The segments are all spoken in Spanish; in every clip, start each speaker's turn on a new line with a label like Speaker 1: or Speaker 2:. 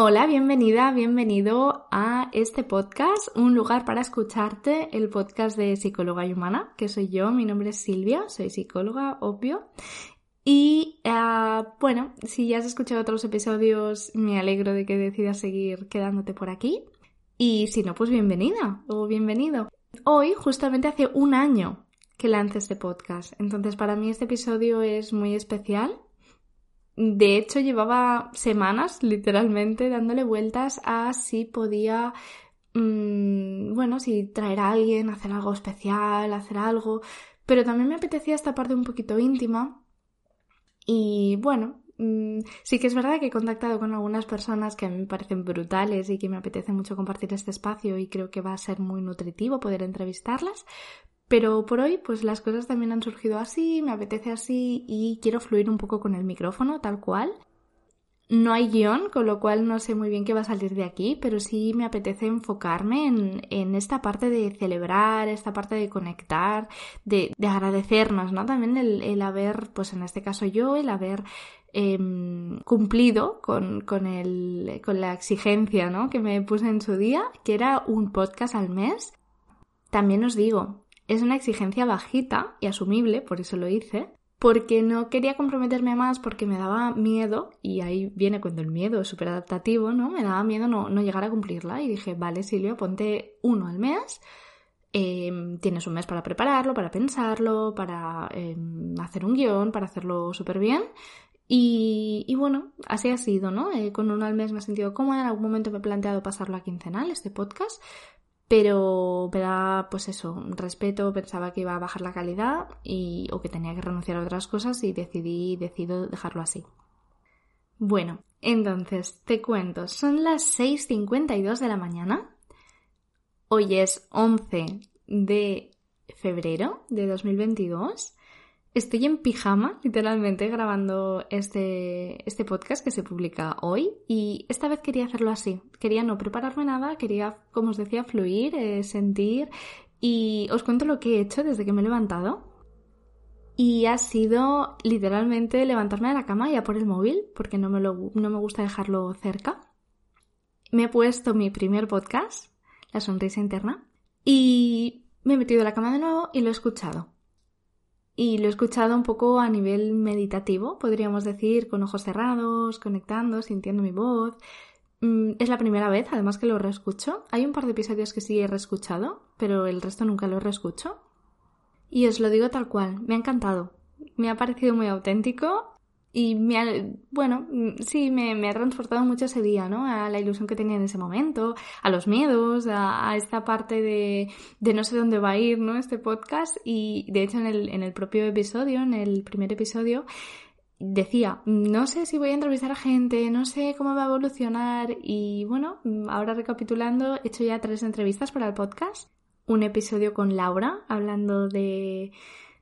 Speaker 1: Hola, bienvenida, bienvenido a este podcast, un lugar para escucharte, el podcast de psicóloga y humana, que soy yo, mi nombre es Silvia, soy psicóloga, obvio. Y ah, bueno, si ya has escuchado otros episodios, me alegro de que decidas seguir quedándote por aquí. Y si no, pues bienvenida o bienvenido. Hoy justamente hace un año que lance este podcast, entonces para mí este episodio es muy especial de hecho, llevaba semanas, literalmente, dándole vueltas a si podía, mmm, bueno, si traer a alguien, hacer algo especial, hacer algo, pero también me apetecía esta parte un poquito íntima. Y bueno, mmm, sí que es verdad que he contactado con algunas personas que a mí me parecen brutales y que me apetece mucho compartir este espacio y creo que va a ser muy nutritivo poder entrevistarlas, pero por hoy, pues las cosas también han surgido así, me apetece así y quiero fluir un poco con el micrófono, tal cual. No hay guion, con lo cual no sé muy bien qué va a salir de aquí, pero sí me apetece enfocarme en, en esta parte de celebrar, esta parte de conectar, de, de agradecernos, ¿no? También el, el, haber, pues en este caso yo, el haber eh, cumplido con, con, el, con la exigencia, ¿no? Que me puse en su día, que era un podcast al mes. También os digo, es una exigencia bajita y asumible, por eso lo hice, porque no quería comprometerme más porque me daba miedo, y ahí viene cuando el miedo es súper adaptativo, ¿no? Me daba miedo no, no, llegar a cumplirla y dije, vale, Silvia, ponte uno al mes, eh, tienes un mes para prepararlo, para pensarlo, para eh, hacer un guion, para hacerlo súper bien. Y, y, bueno, así ha sido, ¿no? Eh, con uno al mes me he sentido cómoda, en algún momento me he planteado pasarlo a quincenal, este podcast, pero me da, pues eso, respeto, pensaba que iba a bajar la calidad y, o que tenía que renunciar a otras cosas y decidí, decido dejarlo así. Bueno, entonces, te cuento, son las 6.52 de la mañana. Hoy es 11 de febrero de 2022 Estoy en pijama, literalmente, grabando este, este podcast que se publica hoy y esta vez quería hacerlo así. Quería no prepararme nada, quería, como os decía, fluir, eh, sentir y os cuento lo que he hecho desde que me he levantado. Y ha sido literalmente levantarme de la cama y a por el móvil, porque no me, lo, no me gusta dejarlo cerca. Me he puesto mi primer podcast, La Sonrisa Interna, y me he metido en la cama de nuevo y lo he escuchado y lo he escuchado un poco a nivel meditativo, podríamos decir, con ojos cerrados, conectando, sintiendo mi voz. Mm, es la primera vez, además, que lo reescucho. Hay un par de episodios que sí he reescuchado, pero el resto nunca lo reescucho. Y os lo digo tal cual, me ha encantado. Me ha parecido muy auténtico y me ha, bueno, sí, me, me, ha transportado mucho ese día, ¿no? A la ilusión que tenía en ese momento, a los miedos, a, a, esta parte de, de no sé dónde va a ir, ¿no? Este podcast. Y de hecho en el, en el propio episodio, en el primer episodio, decía, no sé si voy a entrevistar a gente, no sé cómo va a evolucionar. Y bueno, ahora recapitulando, he hecho ya tres entrevistas para el podcast. Un episodio con Laura, hablando de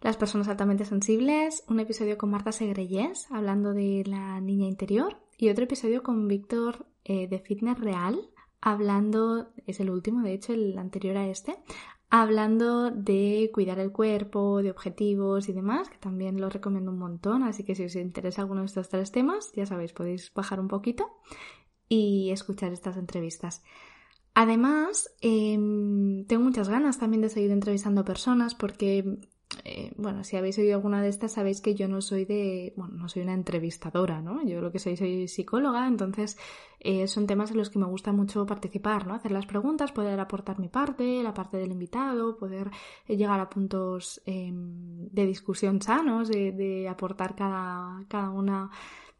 Speaker 1: las personas altamente sensibles, un episodio con Marta Segreyes hablando de la niña interior y otro episodio con Víctor eh, de Fitness Real hablando, es el último de hecho, el anterior a este, hablando de cuidar el cuerpo, de objetivos y demás, que también lo recomiendo un montón, así que si os interesa alguno de estos tres temas, ya sabéis, podéis bajar un poquito y escuchar estas entrevistas. Además, eh, tengo muchas ganas también de seguir entrevistando personas porque eh, bueno, si habéis oído alguna de estas, sabéis que yo no soy de, bueno, no soy una entrevistadora, ¿no? Yo lo que soy, soy psicóloga, entonces eh, son temas en los que me gusta mucho participar, ¿no? Hacer las preguntas, poder aportar mi parte, la parte del invitado, poder eh, llegar a puntos eh, de discusión sanos, de, de aportar cada, cada una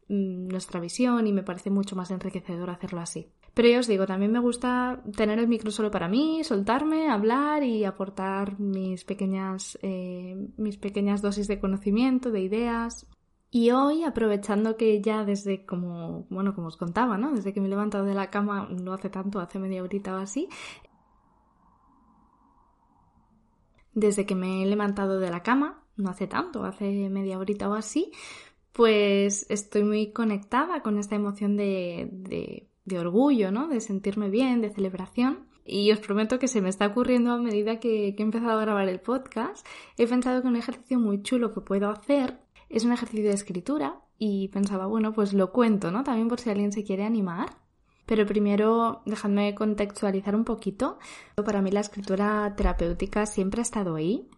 Speaker 1: mmm, nuestra visión y me parece mucho más enriquecedor hacerlo así. Pero ya os digo, también me gusta tener el micro solo para mí, soltarme, hablar y aportar mis pequeñas, eh, mis pequeñas dosis de conocimiento, de ideas. Y hoy, aprovechando que ya desde como, bueno, como os contaba, ¿no? Desde que me he levantado de la cama, no hace tanto, hace media horita o así, desde que me he levantado de la cama, no hace tanto, hace media horita o así, pues estoy muy conectada con esta emoción de, de orgullo, ¿no? De sentirme bien, de celebración. Y os prometo que se me está ocurriendo a medida que, he empezado a grabar el podcast. He pensado que un ejercicio muy chulo que puedo hacer es un ejercicio de escritura y pensaba, bueno, pues lo cuento, ¿no? También por si alguien se quiere animar. Pero primero, dejadme contextualizar un poquito. Para mí la escritura terapéutica siempre ha estado ahí.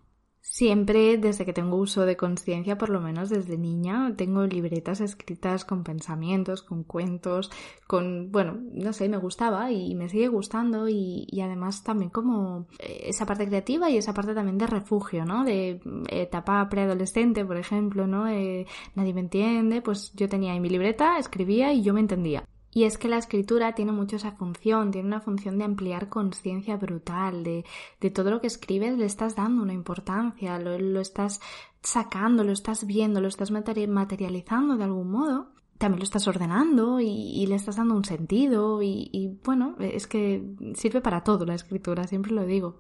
Speaker 1: Siempre, desde que tengo uso de conciencia, por lo menos desde niña, tengo libretas escritas con pensamientos, con cuentos, con, bueno, no sé, me gustaba y me sigue gustando y, y además también como eh, esa parte creativa y esa parte también de refugio, ¿no? De etapa preadolescente, por ejemplo, ¿no? Eh, nadie me entiende, pues yo tenía ahí mi libreta, escribía y yo me entendía. Y es que la escritura tiene mucho esa función, tiene una función de ampliar conciencia brutal, de, de, todo lo que escribes le estás dando una importancia, lo, lo estás sacando, lo estás viendo, lo estás materializando de algún modo también lo estás ordenando y, y, le estás dando un sentido y, y, bueno, es que sirve para todo la escritura, siempre lo digo.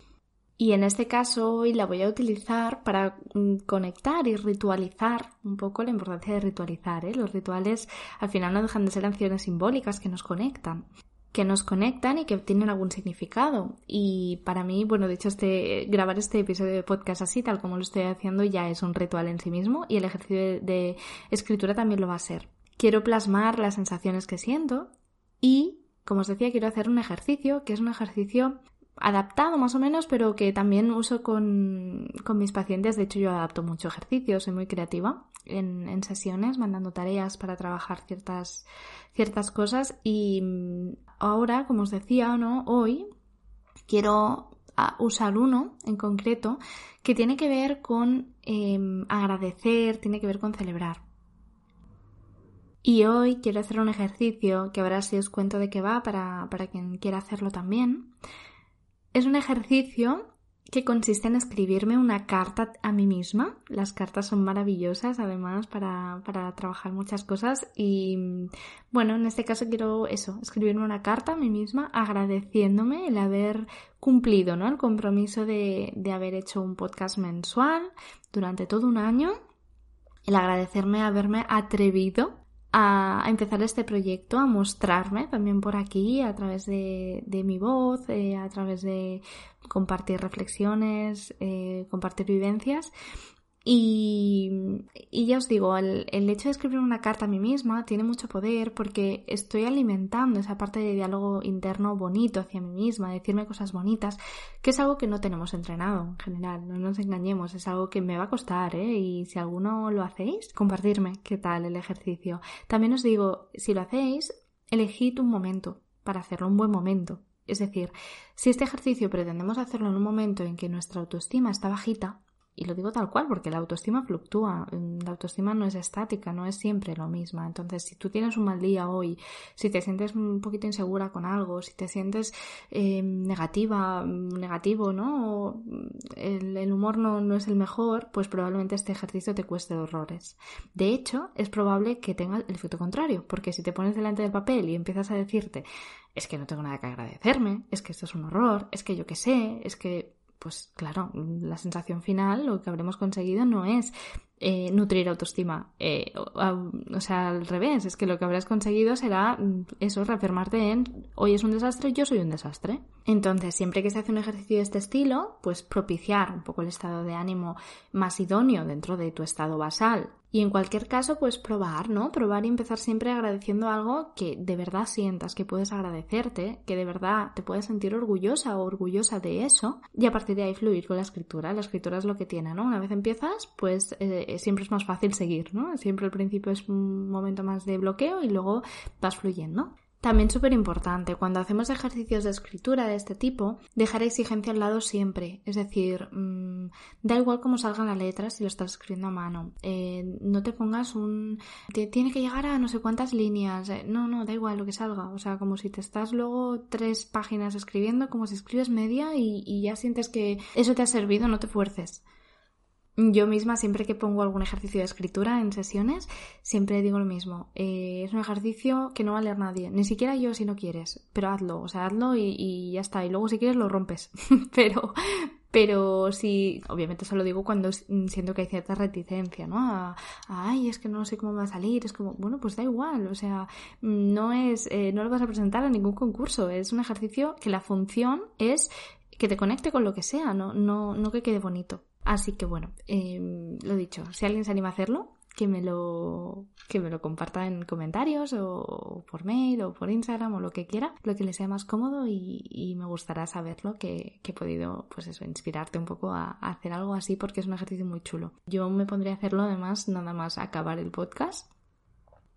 Speaker 1: Y en este caso hoy la voy a utilizar para mm, conectar y ritualizar un poco la importancia de ritualizar. ¿eh? Los rituales al final no dejan de ser acciones simbólicas que nos conectan que nos conectan y que tienen algún significado. Y para mí, bueno, de hecho, este, grabar este episodio de podcast así, tal como lo estoy haciendo, ya es un ritual en sí mismo y el ejercicio de, de escritura también lo va a ser. Quiero plasmar las sensaciones que siento y, como os decía, quiero hacer un ejercicio que es un ejercicio adaptado más o menos, pero que también uso con, con, mis pacientes. De hecho, yo adapto mucho ejercicio, soy muy creativa en, en, sesiones, mandando tareas para trabajar ciertas, ciertas cosas. Y ahora, como os decía, ¿no? hoy quiero usar uno en concreto que tiene que ver con eh, agradecer, tiene que ver con celebrar. Y hoy quiero hacer un ejercicio que ahora sí os cuento de qué va para, para quien quiera hacerlo también es un ejercicio que consiste en escribirme una carta a mí misma. Las cartas son maravillosas además para, para, trabajar muchas cosas y bueno, en este caso quiero eso, escribirme una carta a mí misma agradeciéndome el haber cumplido ¿no? el compromiso de, de haber hecho un podcast mensual durante todo un año, el agradecerme haberme atrevido a, empezar este proyecto, a mostrarme también por aquí a través de, de mi voz, eh, a través de compartir reflexiones, eh, compartir vivencias y, ya os digo, el, el, hecho de escribir una carta a mí misma tiene mucho poder porque estoy alimentando esa parte de diálogo interno bonito hacia mí misma, decirme cosas bonitas, que es algo que no tenemos entrenado en general, no nos engañemos, es algo que me va a costar, ¿eh? Y si alguno lo hacéis, compartirme qué tal el ejercicio. También os digo, si lo hacéis, elegid un momento para hacerlo, un buen momento. Es decir, si este ejercicio pretendemos hacerlo en un momento en que nuestra autoestima está bajita, y lo digo tal cual, porque la autoestima fluctúa, mm, la autoestima no es estática, no es siempre lo mismo. Entonces, si tú tienes un mal día hoy, si te sientes un poquito insegura con algo, si te sientes eh, negativa, mm, negativo, ¿no? El, el humor no, no, es el mejor, pues probablemente este ejercicio te cueste horrores. De hecho, es probable que tenga el efecto contrario, porque si te pones delante del papel y empiezas a decirte, es que no tengo nada que agradecerme, es que esto es un horror, es que yo qué sé, es que pues claro, la sensación final, lo que habremos conseguido no es eh, nutrir autoestima. Eh, o, o, sea, al revés, es que lo que habrás conseguido será mm, eso, reafirmarte en hoy es un desastre, yo soy un desastre. Entonces, siempre que se hace un ejercicio de este estilo, pues propiciar un poco el estado de ánimo más idóneo dentro de tu estado basal y en cualquier caso, pues probar, ¿no? Probar y empezar siempre agradeciendo algo que de verdad sientas que puedes agradecerte, que de verdad te puedes sentir orgullosa o orgullosa de eso, y a partir de ahí fluir con la escritura. La escritura es lo que tiene, ¿no? Una vez empiezas, pues eh, siempre es más fácil seguir, ¿no? Siempre al principio es un momento más de bloqueo y luego vas fluyendo. También súper importante, cuando hacemos ejercicios de escritura de este tipo, dejar exigencia al lado siempre. Es decir, mmm, da igual cómo salgan las letras si lo estás escribiendo a mano. Eh, no te pongas un... Te, tiene que llegar a no sé cuántas líneas. Eh, no, no, da igual lo que salga. O sea, como si te estás luego tres páginas escribiendo, como si escribes media y, y ya sientes que eso te ha servido, no te fuerces. Yo misma, siempre que pongo algún ejercicio de escritura en sesiones, siempre digo lo mismo. Eh, es un ejercicio que no va a leer nadie, ni siquiera yo si no quieres, pero hazlo, o sea, hazlo y, ya está. Y luego si quieres lo rompes. pero, pero sí, obviamente se lo digo cuando siento que hay cierta reticencia, ¿no? ay, es que no sé cómo va a salir, es como, bueno, pues da igual, o sea, no es, eh, no lo vas a presentar a ningún concurso, es un ejercicio que la función es que te conecte con lo que sea, no, no, no que quede bonito. Así que bueno, eh, lo dicho, si alguien se anima a hacerlo, que me lo, que me lo comparta en comentarios o por mail o por Instagram o lo que quiera, lo que le sea más cómodo y, me gustará saberlo que, que, he podido, pues eso, inspirarte un poco a, a, hacer algo así porque es un ejercicio muy chulo. Yo me pondría a hacerlo además nada más acabar el podcast.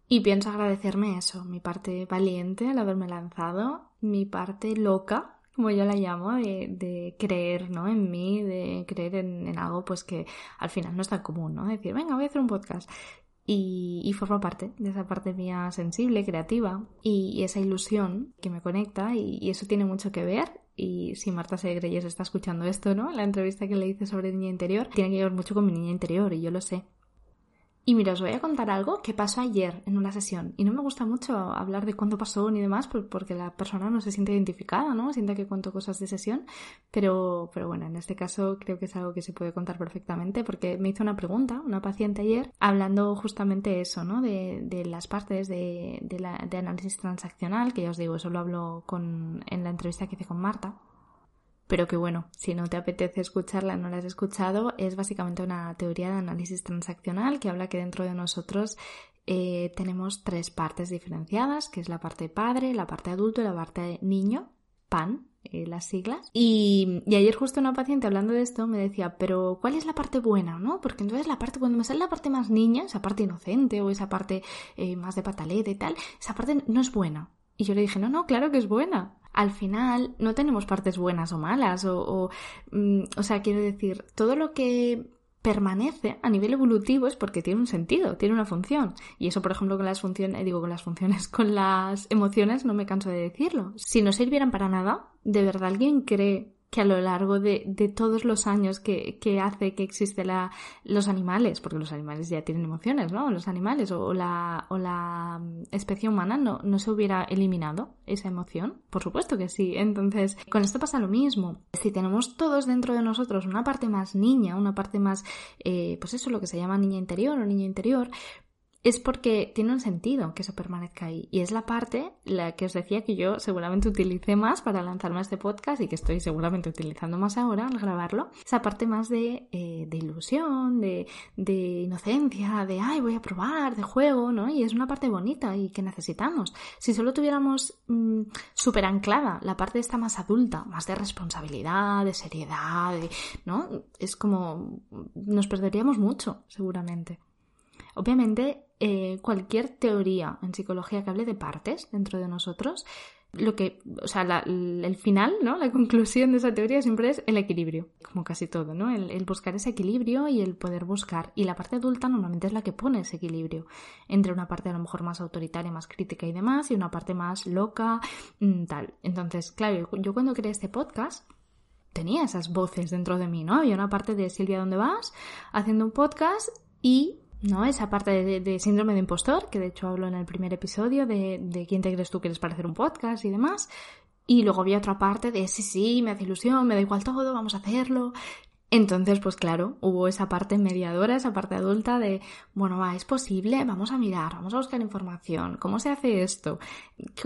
Speaker 1: Y pienso agradecerme eso, mi parte valiente al haberme lanzado, mi parte loca como yo la llamo, de, creer ¿no? en mí, de creer en, algo pues que al final no es tan común, ¿no? Decir, venga, voy a hacer un podcast. Y, y forma parte de esa parte mía sensible, creativa y, esa ilusión que me conecta y, eso tiene mucho que ver y si Marta Segreyes está escuchando esto, ¿no? La entrevista que le hice sobre niña interior, tiene que ver mucho con mi niña interior y yo lo sé. Y mira, os voy a contar algo que pasó ayer en una sesión. Y no me gusta mucho hablar de cuándo pasó ni demás, porque la persona no se siente identificada, ¿no? Siente que cuento cosas de sesión. Pero, pero bueno, en este caso creo que es algo que se puede contar perfectamente, porque me hizo una pregunta, una paciente ayer, hablando justamente eso, ¿no? De, de las partes de, la, de análisis transaccional, que ya os digo, eso lo hablo con, en la entrevista que hice con Marta pero que bueno, si no te apetece escucharla, no la has escuchado, es básicamente una teoría de análisis transaccional que habla que dentro de nosotros eh, tenemos tres partes diferenciadas, que es la parte padre, la parte adulto y la parte niño, PAN, eh, las siglas. Y, ayer justo una paciente hablando de esto me decía, pero ¿cuál es la parte buena? ¿no? Porque entonces la parte, cuando me sale la parte más niña, esa parte inocente o esa parte eh, más de pataleta y tal, esa parte no es buena. Y yo le dije, no, no, claro que es buena al final no tenemos partes buenas o malas, o, o, mm, o sea, quiero decir, todo lo que permanece a nivel evolutivo es porque tiene un sentido, tiene una función. Y eso, por ejemplo, con las funciones, digo con las funciones, con las emociones, no me canso de decirlo. Si no sirvieran para nada, ¿de verdad alguien cree que a lo largo de, de todos los años que, que hace que existe la, los animales, porque los animales ya tienen emociones, ¿no? Los animales o, la, o la mm, especie humana no, no se hubiera eliminado esa emoción. Por supuesto que sí. Entonces, con esto pasa lo mismo. Si tenemos todos dentro de nosotros una parte más niña, una parte más, eh, pues eso, lo que se llama niña interior o niño interior, es porque tiene un sentido que eso permanezca ahí. Y es la parte, la que os decía que yo seguramente utilicé más para lanzarme a este podcast y que estoy seguramente utilizando más ahora al grabarlo. Esa parte más de, eh, de ilusión, de, de, inocencia, de, ay, voy a probar, de juego, ¿no? Y es una parte bonita y que necesitamos. Si solo tuviéramos mm, súper anclada la parte esta más adulta, más de responsabilidad, de seriedad, ¿no? Es como, nos perderíamos mucho, seguramente. Obviamente, eh, cualquier teoría en psicología que hable de partes dentro de nosotros, lo que, o sea, el final, ¿no? La conclusión de esa teoría siempre es el equilibrio, como casi todo, ¿no? El, buscar ese equilibrio y el poder buscar. Y la parte adulta normalmente es la que pone ese equilibrio entre una parte a lo mejor más autoritaria, más crítica y demás, y una parte más loca, mm, tal. Entonces, claro, yo cuando creé este podcast, tenía esas voces dentro de mí, ¿no? Había una parte de Silvia, ¿dónde vas? Haciendo un podcast y ¿no? Esa parte de, síndrome de impostor, que de hecho hablo en el primer episodio de, de quién te crees tú que eres para un podcast y demás. Y luego había otra parte de sí, sí, me hace ilusión, me da igual todo, vamos a hacerlo. Entonces, pues claro, hubo esa parte mediadora, esa parte adulta de, bueno, va, es posible, vamos a mirar, vamos a buscar información, ¿cómo se hace esto?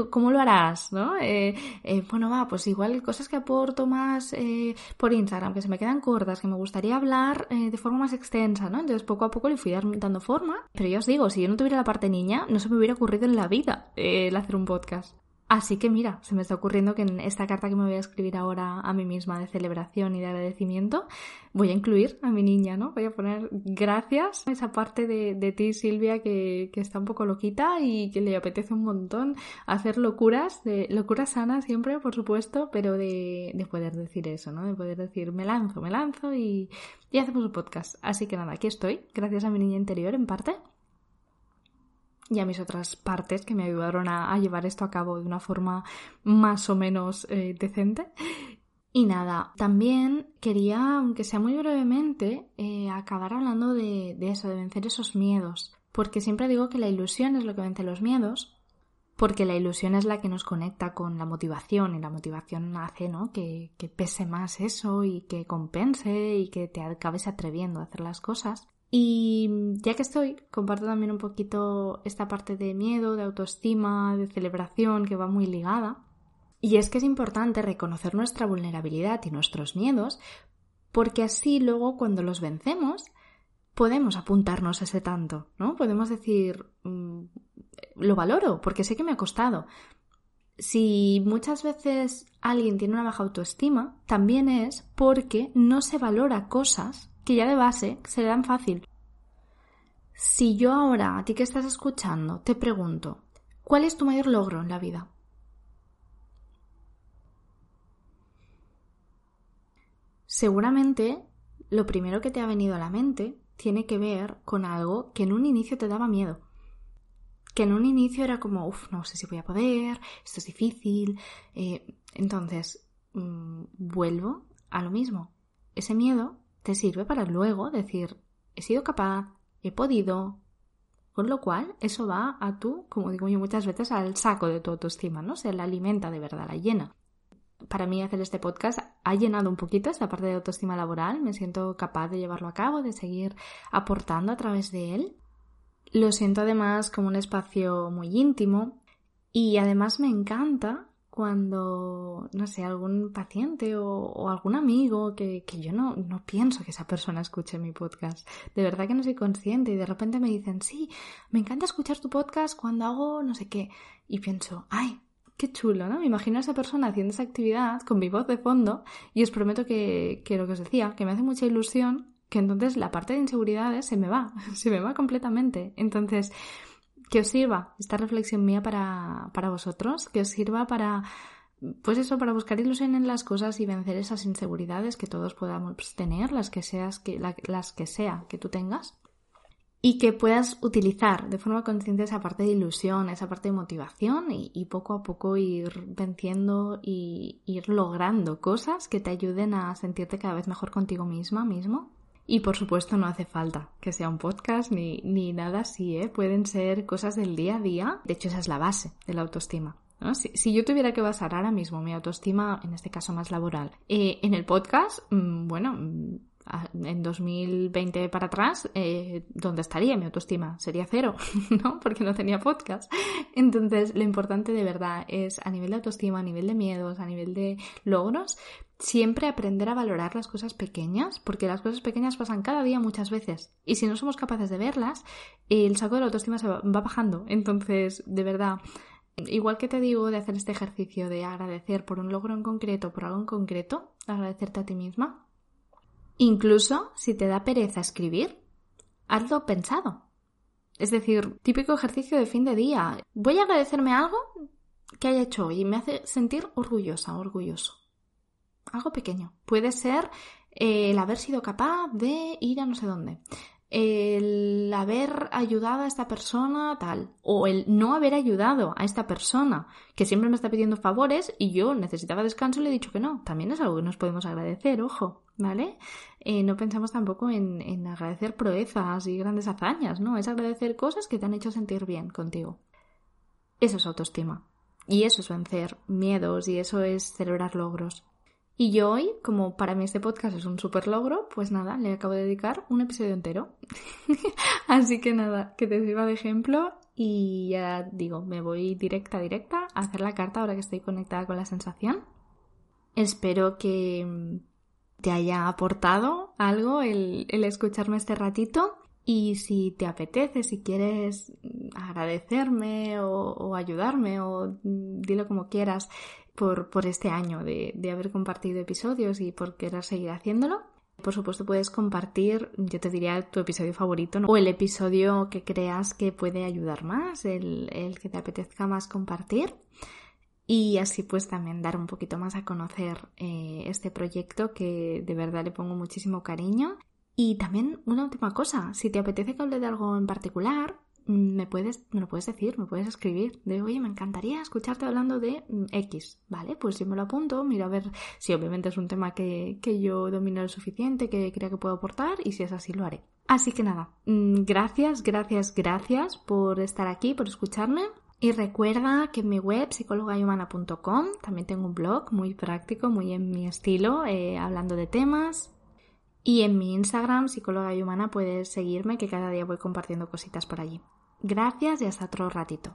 Speaker 1: ¿Cómo lo harás? ¿No? Eh, eh, bueno, va, pues igual cosas que aporto más eh, por Instagram, que se me quedan cortas, que me gustaría hablar de forma más extensa, ¿no? Entonces poco a poco le fui dando forma. Pero ya os digo, si yo no tuviera la parte niña, no se me hubiera ocurrido en la vida el hacer un podcast. Así que mira, se me está ocurriendo que en esta carta que me voy a escribir ahora a mí misma de celebración y de agradecimiento, voy a incluir a mi niña, ¿no? Voy a poner gracias a esa parte de, de ti, Silvia, que, que, está un poco loquita y que le apetece un montón hacer locuras, de locuras sanas siempre, por supuesto, pero de, de poder decir eso, ¿no? De poder decir, me lanzo, me lanzo y, y hacemos un podcast. Así que nada, aquí estoy, gracias a mi niña interior en parte y a mis otras partes que me ayudaron a, llevar esto a cabo de una forma más o menos eh, decente. Y nada, también quería, aunque sea muy brevemente, eh, acabar hablando de, de eso, de vencer esos miedos. Porque siempre digo que la ilusión es lo que vence los miedos, porque la ilusión es la que nos conecta con la motivación y la motivación hace ¿no? que, que pese más eso y que compense y que te acabes atreviendo a hacer las cosas. Y ya que estoy, comparto también un poquito esta parte de miedo, de autoestima, de celebración que va muy ligada. Y es que es importante reconocer nuestra vulnerabilidad y nuestros miedos porque así luego cuando los vencemos podemos apuntarnos ese tanto, ¿no? Podemos decir, mm, lo valoro porque sé que me ha costado. Si muchas veces alguien tiene una baja autoestima, también es porque no se valora cosas que ya de base se le dan fácil. Si yo ahora, a ti que estás escuchando, te pregunto, ¿cuál es tu mayor logro en la vida? Seguramente lo primero que te ha venido a la mente tiene que ver con algo que en un inicio te daba miedo. Que en un inicio era como, uff, no sé si voy a poder, esto es difícil. Eh, entonces, mm, vuelvo a lo mismo. Ese miedo te sirve para luego decir, he sido capaz, he podido. Con lo cual, eso va a tú, como digo yo muchas veces, al saco de tu autoestima, ¿no? Se la alimenta de verdad, la llena para mí hacer este podcast ha llenado un poquito esta parte de autoestima laboral. Me siento capaz de llevarlo a cabo, de seguir aportando a través de él. Lo siento además como un espacio muy íntimo y además me encanta cuando, no sé, algún paciente o, algún amigo que, que yo no, no, pienso que esa persona escuche mi podcast. De verdad que no soy consciente y de repente me dicen, sí, me encanta escuchar tu podcast cuando hago no sé qué. Y pienso, ay, qué chulo, ¿no? Me imagino a esa persona haciendo esa actividad con mi voz de fondo y os prometo que, que lo que os decía, que me hace mucha ilusión que entonces la parte de inseguridades se me va, se me va completamente. Entonces, que os sirva esta reflexión mía para, para vosotros, que os sirva para, pues eso, para buscar ilusión en las cosas y vencer esas inseguridades que todos podamos tener, las que seas, que, las que sea que tú tengas y que puedas utilizar de forma consciente esa parte de ilusión, esa parte de motivación y, poco a poco ir venciendo y ir logrando cosas que te ayuden a sentirte cada vez mejor contigo misma, mismo. Y por supuesto no hace falta que sea un podcast ni, ni nada así, ¿eh? pueden ser cosas del día a día. De hecho, esa es la base de la autoestima. Si, si, yo tuviera que basar ahora mismo mi autoestima, en este caso más laboral, eh, en el podcast, mm, bueno, en 2020 para atrás, eh, ¿dónde estaría mi autoestima? Sería cero, ¿no? Porque no tenía podcast. Entonces, lo importante de verdad es a nivel de autoestima, a nivel de miedos, a nivel de logros, siempre aprender a valorar las cosas pequeñas, porque las cosas pequeñas pasan cada día muchas veces. Y si no somos capaces de verlas, el saco de la autoestima se va, bajando. Entonces, de verdad, Igual que te digo de hacer este ejercicio de agradecer por un logro en concreto, por algo en concreto, agradecerte a ti misma, Incluso si te da pereza escribir, hazlo pensado. Es decir, típico ejercicio de fin de día. Voy a agradecerme algo que haya hecho hoy y me hace sentir orgullosa, orgulloso. Algo pequeño. Puede ser el haber sido capaz de ir a no sé dónde el haber ayudado a esta persona tal, o el no haber ayudado a esta persona que siempre me está pidiendo favores y yo necesitaba descanso y le he dicho que no. También es algo que nos podemos agradecer, ojo, ¿vale? Eh, no pensamos tampoco en, en agradecer proezas y grandes hazañas, ¿no? Es agradecer cosas que te han hecho sentir bien contigo. Eso es autoestima. Y eso es vencer miedos y eso es celebrar logros. Y yo hoy, como para mí este podcast es un super logro, pues nada, le acabo de dedicar un episodio entero. Así que nada, que te sirva de ejemplo y ya digo, me voy directa, directa a hacer la carta ahora que estoy conectada con la sensación. Espero que te haya aportado algo el, escucharme este ratito. Y si te apetece, si quieres agradecerme o, ayudarme o dilo como quieras por, este año de, haber compartido episodios y por querer seguir haciéndolo. Por supuesto puedes compartir, yo te diría, tu episodio favorito o el episodio que creas que puede ayudar más, el, que te apetezca más compartir. Y así pues también dar un poquito más a conocer eh, este proyecto que de verdad le pongo muchísimo cariño. Y también una última cosa, si te apetece que hable de algo en particular, me puedes, me lo puedes decir, me puedes escribir. De, oye, me encantaría escucharte hablando de mm, X. Vale, pues yo me lo apunto, miro a ver si obviamente es un tema que, que yo domino lo suficiente, que crea que puedo aportar, y si es así, lo haré. Así que nada, mm, gracias, gracias, gracias por estar aquí, por escucharme. Y recuerda que en mi web psicologayhumana.com también tengo un blog muy práctico, muy en mi estilo, eh, hablando de temas. Y en mi Instagram, psicóloga y humana, puedes seguirme que cada día voy compartiendo cositas por allí. Gracias y hasta otro ratito.